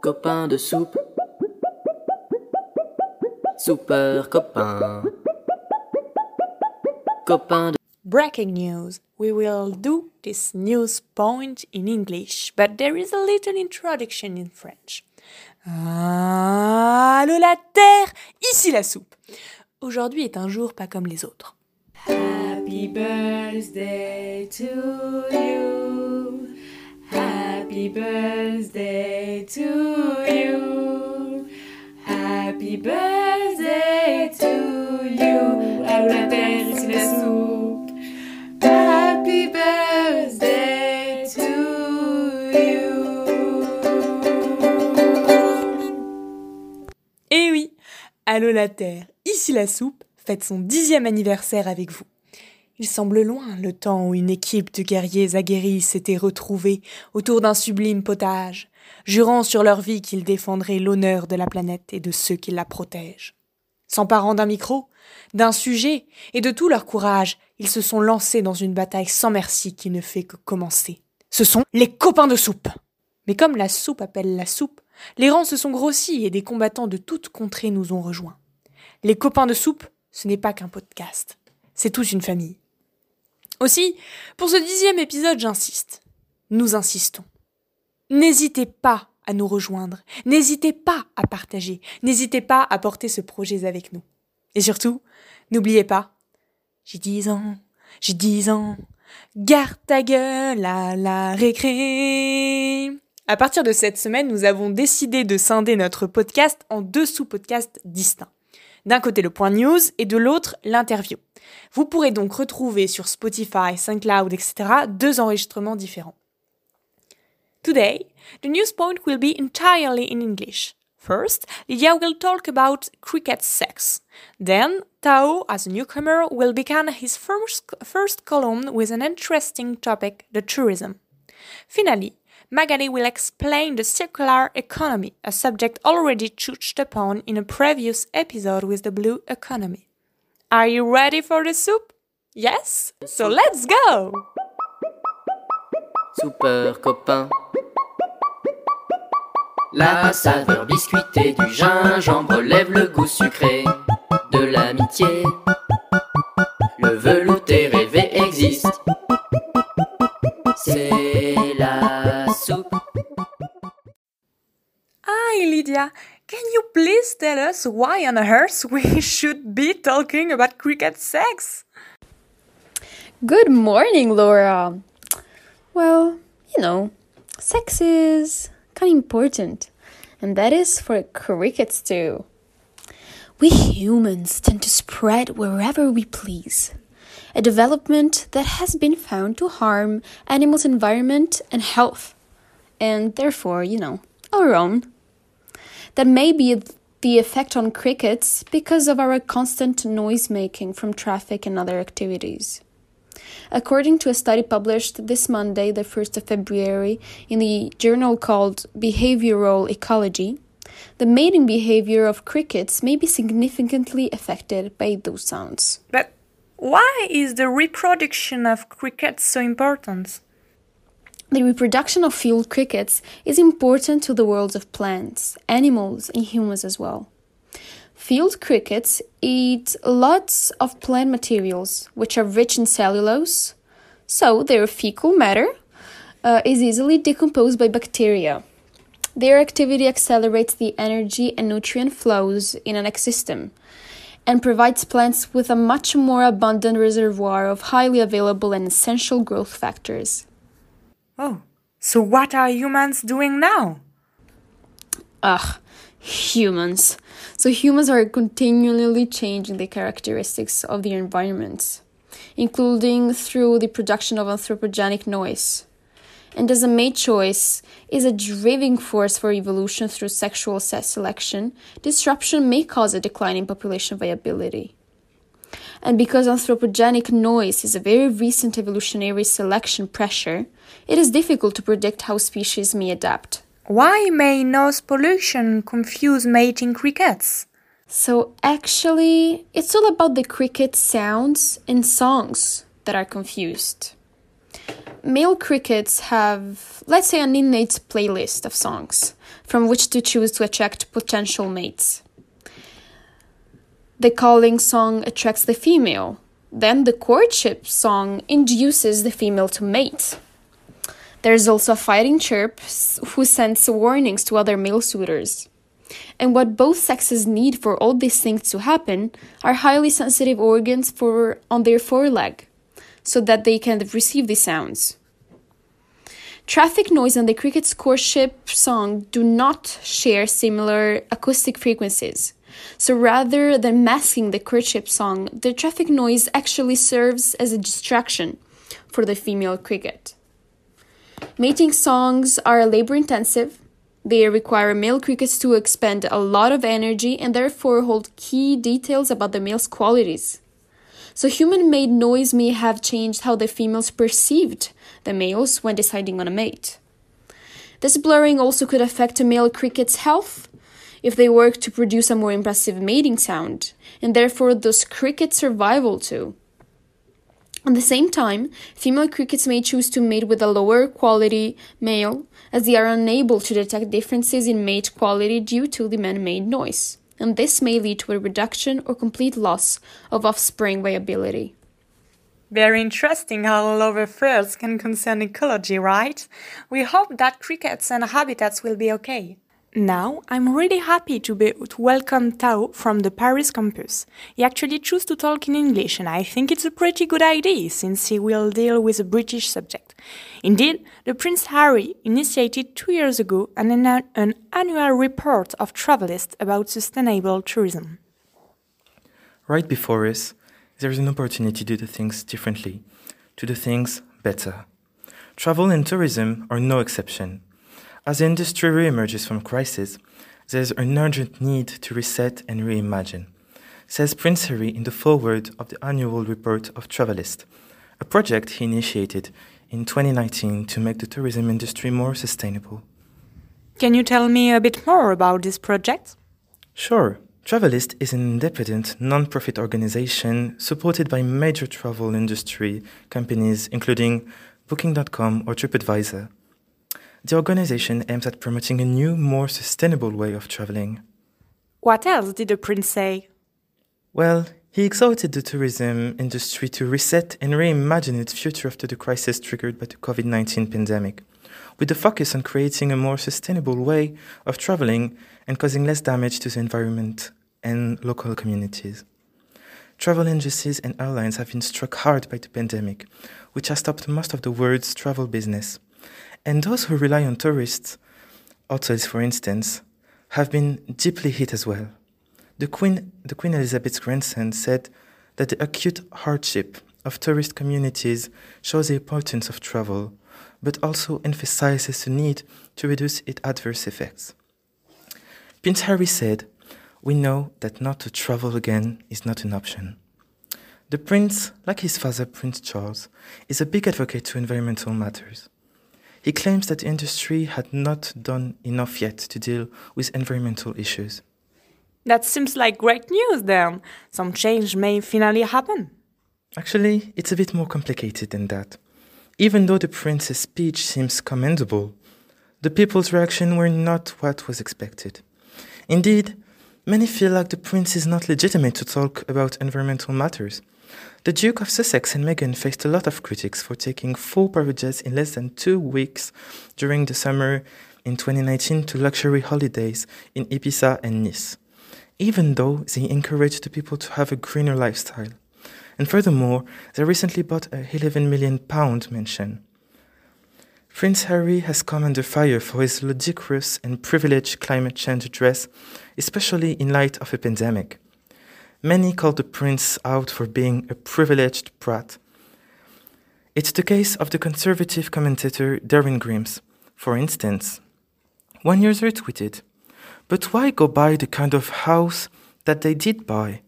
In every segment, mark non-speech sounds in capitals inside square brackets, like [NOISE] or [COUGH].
Copain de soupe. Super copain. Copain de... Breaking news. We will do this news point in English, but there is a little introduction in French. Allô la terre, ici la soupe. Aujourd'hui est un jour pas comme les autres. Happy birthday to you. Happy birthday to you. Happy birthday to you. Allô la la soupe. Happy birthday to you. Eh oui, Allô la terre, ici la soupe fête son dixième anniversaire avec vous. Il semble loin le temps où une équipe de guerriers aguerris s'était retrouvée autour d'un sublime potage, jurant sur leur vie qu'ils défendraient l'honneur de la planète et de ceux qui la protègent. S'emparant d'un micro, d'un sujet et de tout leur courage, ils se sont lancés dans une bataille sans merci qui ne fait que commencer. Ce sont les copains de soupe. Mais comme la soupe appelle la soupe, les rangs se sont grossis et des combattants de toutes contrées nous ont rejoints. Les copains de soupe, ce n'est pas qu'un podcast, c'est tous une famille. Aussi, pour ce dixième épisode, j'insiste. Nous insistons. N'hésitez pas à nous rejoindre, n'hésitez pas à partager, n'hésitez pas à porter ce projet avec nous. Et surtout, n'oubliez pas, j'ai dix ans, j'ai dix ans, garde ta gueule à la récré. À partir de cette semaine, nous avons décidé de scinder notre podcast en deux sous-podcasts distincts. D'un côté le point news et de l'autre l'interview. Vous pourrez donc retrouver sur Spotify, SoundCloud, etc. deux enregistrements différents. Today, the news point will be entirely in English. First, Lydia will talk about cricket sex. Then, Tao, as a newcomer, will begin his first, first column with an interesting topic, the tourism. Finally, Magali will explain the circular economy, a subject already touched upon in a previous episode with the blue economy. Are you ready for the soup? Yes? So let's go! Super copain. La saveur biscuitée du gingembre lève le goût sucré de l'amitié. Le velouté rêvé existe. C'est Hi, Lydia. Can you please tell us why on earth [LAUGHS] we should be talking about cricket sex? Good morning, Laura. Well, you know, sex is kind of important, and that is for crickets too. We humans tend to spread wherever we please, a development that has been found to harm animals' environment and health, and therefore, you know, our own. That may be the effect on crickets because of our constant noise making from traffic and other activities. According to a study published this Monday, the 1st of February, in the journal called Behavioral Ecology, the mating behavior of crickets may be significantly affected by those sounds. But why is the reproduction of crickets so important? The reproduction of field crickets is important to the worlds of plants, animals, and humans as well. Field crickets eat lots of plant materials, which are rich in cellulose, so their fecal matter uh, is easily decomposed by bacteria. Their activity accelerates the energy and nutrient flows in an ecosystem and provides plants with a much more abundant reservoir of highly available and essential growth factors. Oh, so what are humans doing now? Ugh, humans. So humans are continually changing the characteristics of their environments, including through the production of anthropogenic noise. And as a mate choice is a driving force for evolution through sexual selection, disruption may cause a decline in population viability. And because anthropogenic noise is a very recent evolutionary selection pressure, it is difficult to predict how species may adapt. Why may noise pollution confuse mating crickets? So, actually, it's all about the cricket sounds and songs that are confused. male crickets have, let's say, an innate playlist of songs from which to choose to attract potential mates. The calling song attracts the female. Then the courtship song induces the female to mate. There's also a fighting chirp who sends warnings to other male suitors. And what both sexes need for all these things to happen are highly sensitive organs for on their foreleg, so that they can receive these sounds. Traffic noise and the cricket's courtship song do not share similar acoustic frequencies. So rather than masking the courtship song, the traffic noise actually serves as a distraction for the female cricket. Mating songs are labor intensive. They require male crickets to expend a lot of energy and therefore hold key details about the male's qualities. So, human made noise may have changed how the females perceived the males when deciding on a mate. This blurring also could affect a male cricket's health if they work to produce a more impressive mating sound, and therefore thus cricket survival too. At the same time, female crickets may choose to mate with a lower quality male as they are unable to detect differences in mate quality due to the man made noise, and this may lead to a reduction or complete loss of offspring viability. Very interesting how all our affairs can concern ecology, right? We hope that crickets and habitats will be okay. Now, I'm really happy to, be, to welcome Tao from the Paris campus. He actually chose to talk in English, and I think it's a pretty good idea since he will deal with a British subject. Indeed, the Prince Harry initiated two years ago an, an annual report of Travalysts about sustainable tourism. Right before us, there is an opportunity to do things differently, to do things better. Travel and tourism are no exception. As the industry reemerges from crisis, there's an urgent need to reset and reimagine, says Prince Harry in the foreword of the annual report of Travalyst, a project he initiated in 2019 to make the tourism industry more sustainable. Can you tell me a bit more about this project? Sure. Travalyst is an independent, non-profit organization supported by major travel industry companies including Booking.com or TripAdvisor. The organization aims at promoting a new, more sustainable way of traveling. What else did the prince say? Well, he exhorted the tourism industry to reset and reimagine its future after the crisis triggered by the COVID 19 pandemic, with a focus on creating a more sustainable way of traveling and causing less damage to the environment and local communities. Travel agencies and airlines have been struck hard by the pandemic, which has stopped most of the world's travel business. And those who rely on tourists, hotels for instance, have been deeply hit as well. The Queen, the Queen Elizabeth's grandson said that the acute hardship of tourist communities shows the importance of travel, but also emphasizes the need to reduce its adverse effects. Prince Harry said, We know that not to travel again is not an option. The prince, like his father, Prince Charles, is a big advocate to environmental matters. He claims that the industry had not done enough yet to deal with environmental issues. That seems like great news then. Some change may finally happen. Actually, it's a bit more complicated than that. Even though the prince's speech seems commendable, the people's reaction were not what was expected. Indeed, many feel like the prince is not legitimate to talk about environmental matters. The Duke of Sussex and Meghan faced a lot of critics for taking four private jets in less than two weeks during the summer in 2019 to luxury holidays in Ibiza and Nice, even though they encouraged the people to have a greener lifestyle. And furthermore, they recently bought a 11 million pound mansion. Prince Harry has come under fire for his ludicrous and privileged climate change address, especially in light of a pandemic. Many call the prince out for being a privileged brat. It's the case of the conservative commentator Darren Grimes, for instance. One user tweeted, But why go buy the kind of house that they did buy?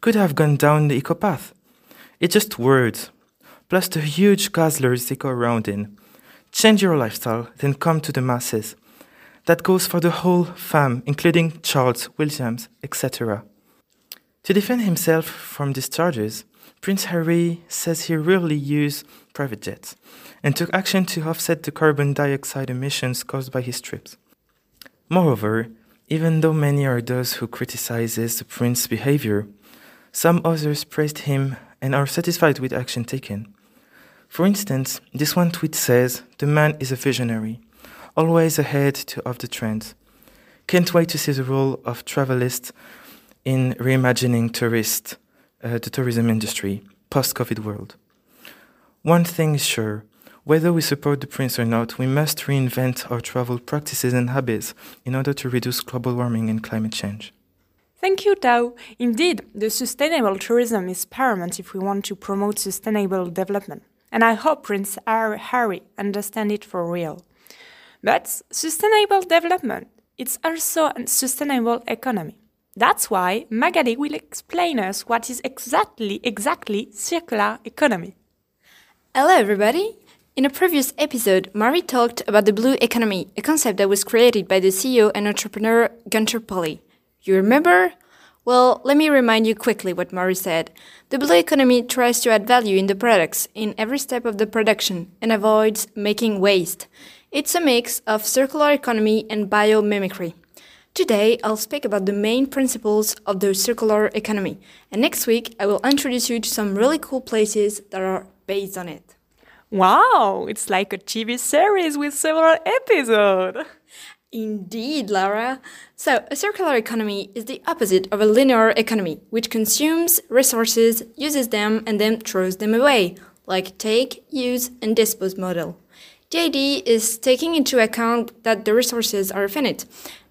Could have gone down the eco path. It's just words, plus the huge guzzlers they go around in. Change your lifestyle, then come to the masses. That goes for the whole fam, including Charles, Williams, etc. To defend himself from these charges, Prince Harry says he rarely uses private jets and took action to offset the carbon dioxide emissions caused by his trips. Moreover, even though many are those who criticizes the prince's behavior, some others praised him and are satisfied with action taken. For instance, this one tweet says, The man is a visionary, always ahead of the trends. Can't wait to see the role of Travalysts in reimagining tourist, uh, the tourism industry, post COVID world. One thing is sure whether we support the prince or not, we must reinvent our travel practices and habits in order to reduce global warming and climate change. Thank you, Tao. Indeed, the sustainable tourism is paramount if we want to promote sustainable development. And I hope Prince Harry understands it for real. But sustainable development, it's also a sustainable economy. That's why Magali will explain us what is exactly exactly circular economy. Hello everybody. In a previous episode, Marie talked about the blue economy, a concept that was created by the CEO and entrepreneur Gunter Pauli. You remember? Well, let me remind you quickly what Marie said. The blue economy tries to add value in the products in every step of the production and avoids making waste. It's a mix of circular economy and biomimicry. Today, I'll speak about the main principles of the circular economy, and next week, I will introduce you to some really cool places that are based on it. Wow, it's like a TV series with several episodes. Indeed, Laura. So, a circular economy is the opposite of a linear economy, which consumes resources, uses them, and then throws them away, like take, use, and dispose model. The idea is taking into account that the resources are finite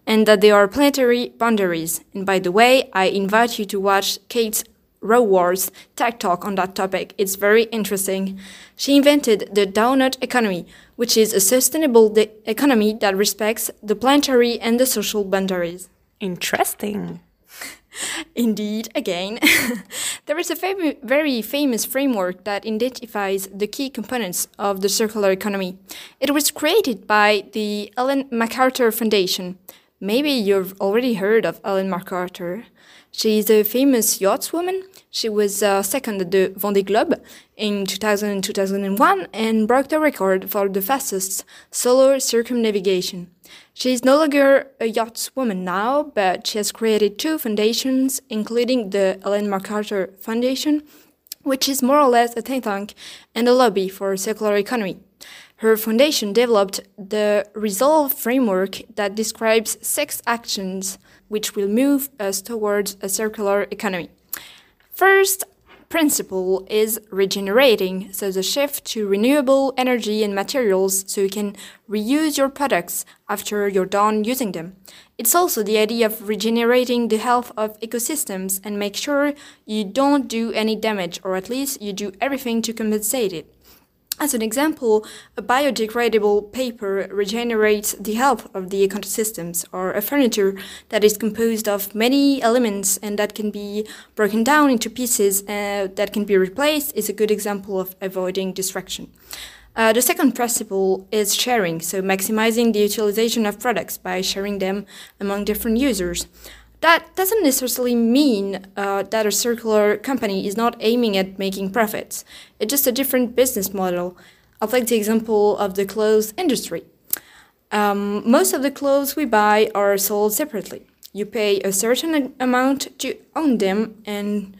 and that there are planetary boundaries. And by the way, I invite you to watch Kate's Raworth's tech talk on that topic. It's very interesting. She invented the donut economy, which is a sustainable economy that respects the planetary and the social boundaries. Interesting. [LAUGHS] Indeed, again. [LAUGHS] there is a fam very famous framework that identifies the key components of the circular economy. It was created by the Ellen MacArthur Foundation. Maybe you've already heard of Ellen MacArthur. She is a famous yachtswoman. She was uh, second at the Vendée Globe in 2000 and 2001 and broke the record for the fastest solo circumnavigation. She is no longer a yachtswoman now, but she has created two foundations, including the Ellen MacArthur Foundation, which is more or less a think tank and a lobby for a circular economy. Her foundation developed the Resolve framework that describes six actions which will move us towards a circular economy. First principle is regenerating, so the shift to renewable energy and materials so you can reuse your products after you're done using them. It's also the idea of regenerating the health of ecosystems and make sure you don't do any damage or at least you do everything to compensate it. As an example, a biodegradable paper regenerates the health of the ecosystems, or a furniture that is composed of many elements and that can be broken down into pieces uh, that can be replaced is a good example of avoiding destruction. Uh, the second principle is sharing, so maximizing the utilization of products by sharing them among different users. That doesn't necessarily mean uh, that a circular company is not aiming at making profits. It's just a different business model. I'll take the example of the clothes industry. Um, most of the clothes we buy are sold separately. You pay a certain amount to own them and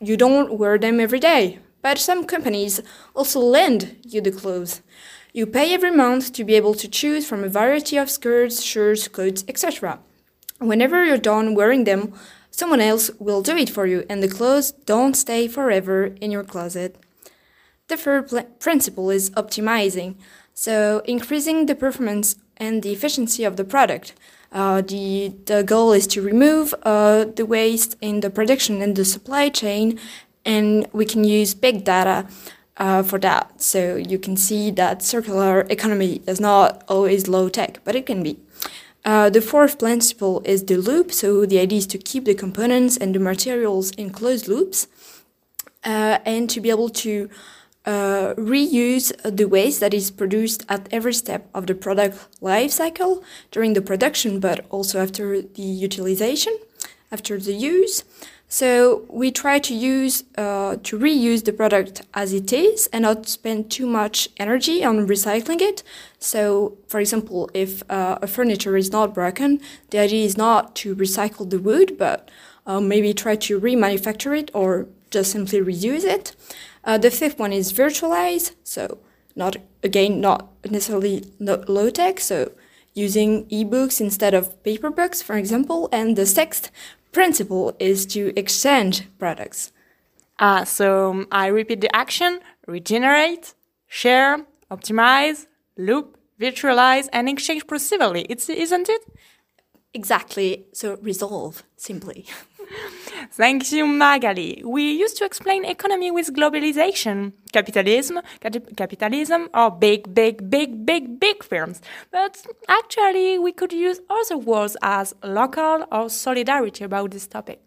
you don't wear them every day. But some companies also lend you the clothes. You pay every month to be able to choose from a variety of skirts, shirts, coats, etc. Whenever you're done wearing them, someone else will do it for you, and the clothes don't stay forever in your closet. The third pl- principle is optimizing, so increasing the performance and the efficiency of the product. Uh, the, the goal is to remove uh, the waste in the production and the supply chain, and we can use big data uh, for that. So you can see that circular economy is not always low tech, but it can be. Uh, the fourth principle is the loop. So the idea is to keep the components and the materials in closed loops uh, and to be able to uh, reuse the waste that is produced at every step of the product life cycle during the production, but also after the utilization, after the use. So we try to use uh, to reuse the product as it is and not spend too much energy on recycling it. So, for example, if uh, a furniture is not broken, the idea is not to recycle the wood, but uh, maybe try to remanufacture it or just simply reuse it. Uh, the fifth one is virtualize. So, not again, not necessarily low tech. So, using ebooks instead of paper books, for example. And the sixth principle is to exchange products. Ah, so um, I repeat the action regenerate, share, optimize, loop, virtualize, and exchange progressively. It's, isn't it? Exactly. So resolve simply. [LAUGHS] [LAUGHS] Thank you, Magali. We used to explain economy with globalization, capitalism, capitalism, or big, big, big, big, big firms. But actually, we could use other words as local or solidarity about this topic.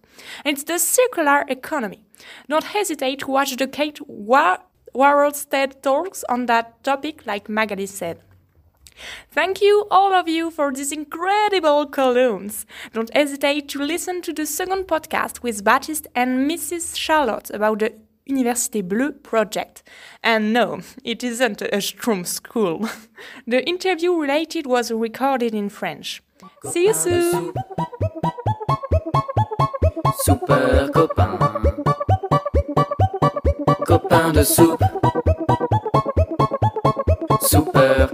it's the circular economy. Don't hesitate to watch the Kate Raworth State talks on that topic, like Magali said. Thank you, all of you, for these incredible columns. Don't hesitate to listen to the second podcast with Baptiste and Mrs. Charlotte about the Université Bleue project. And no, it isn't a Strum school. [LAUGHS] the interview related was recorded in French. See you soon! Super copain. Copain de soupe. Super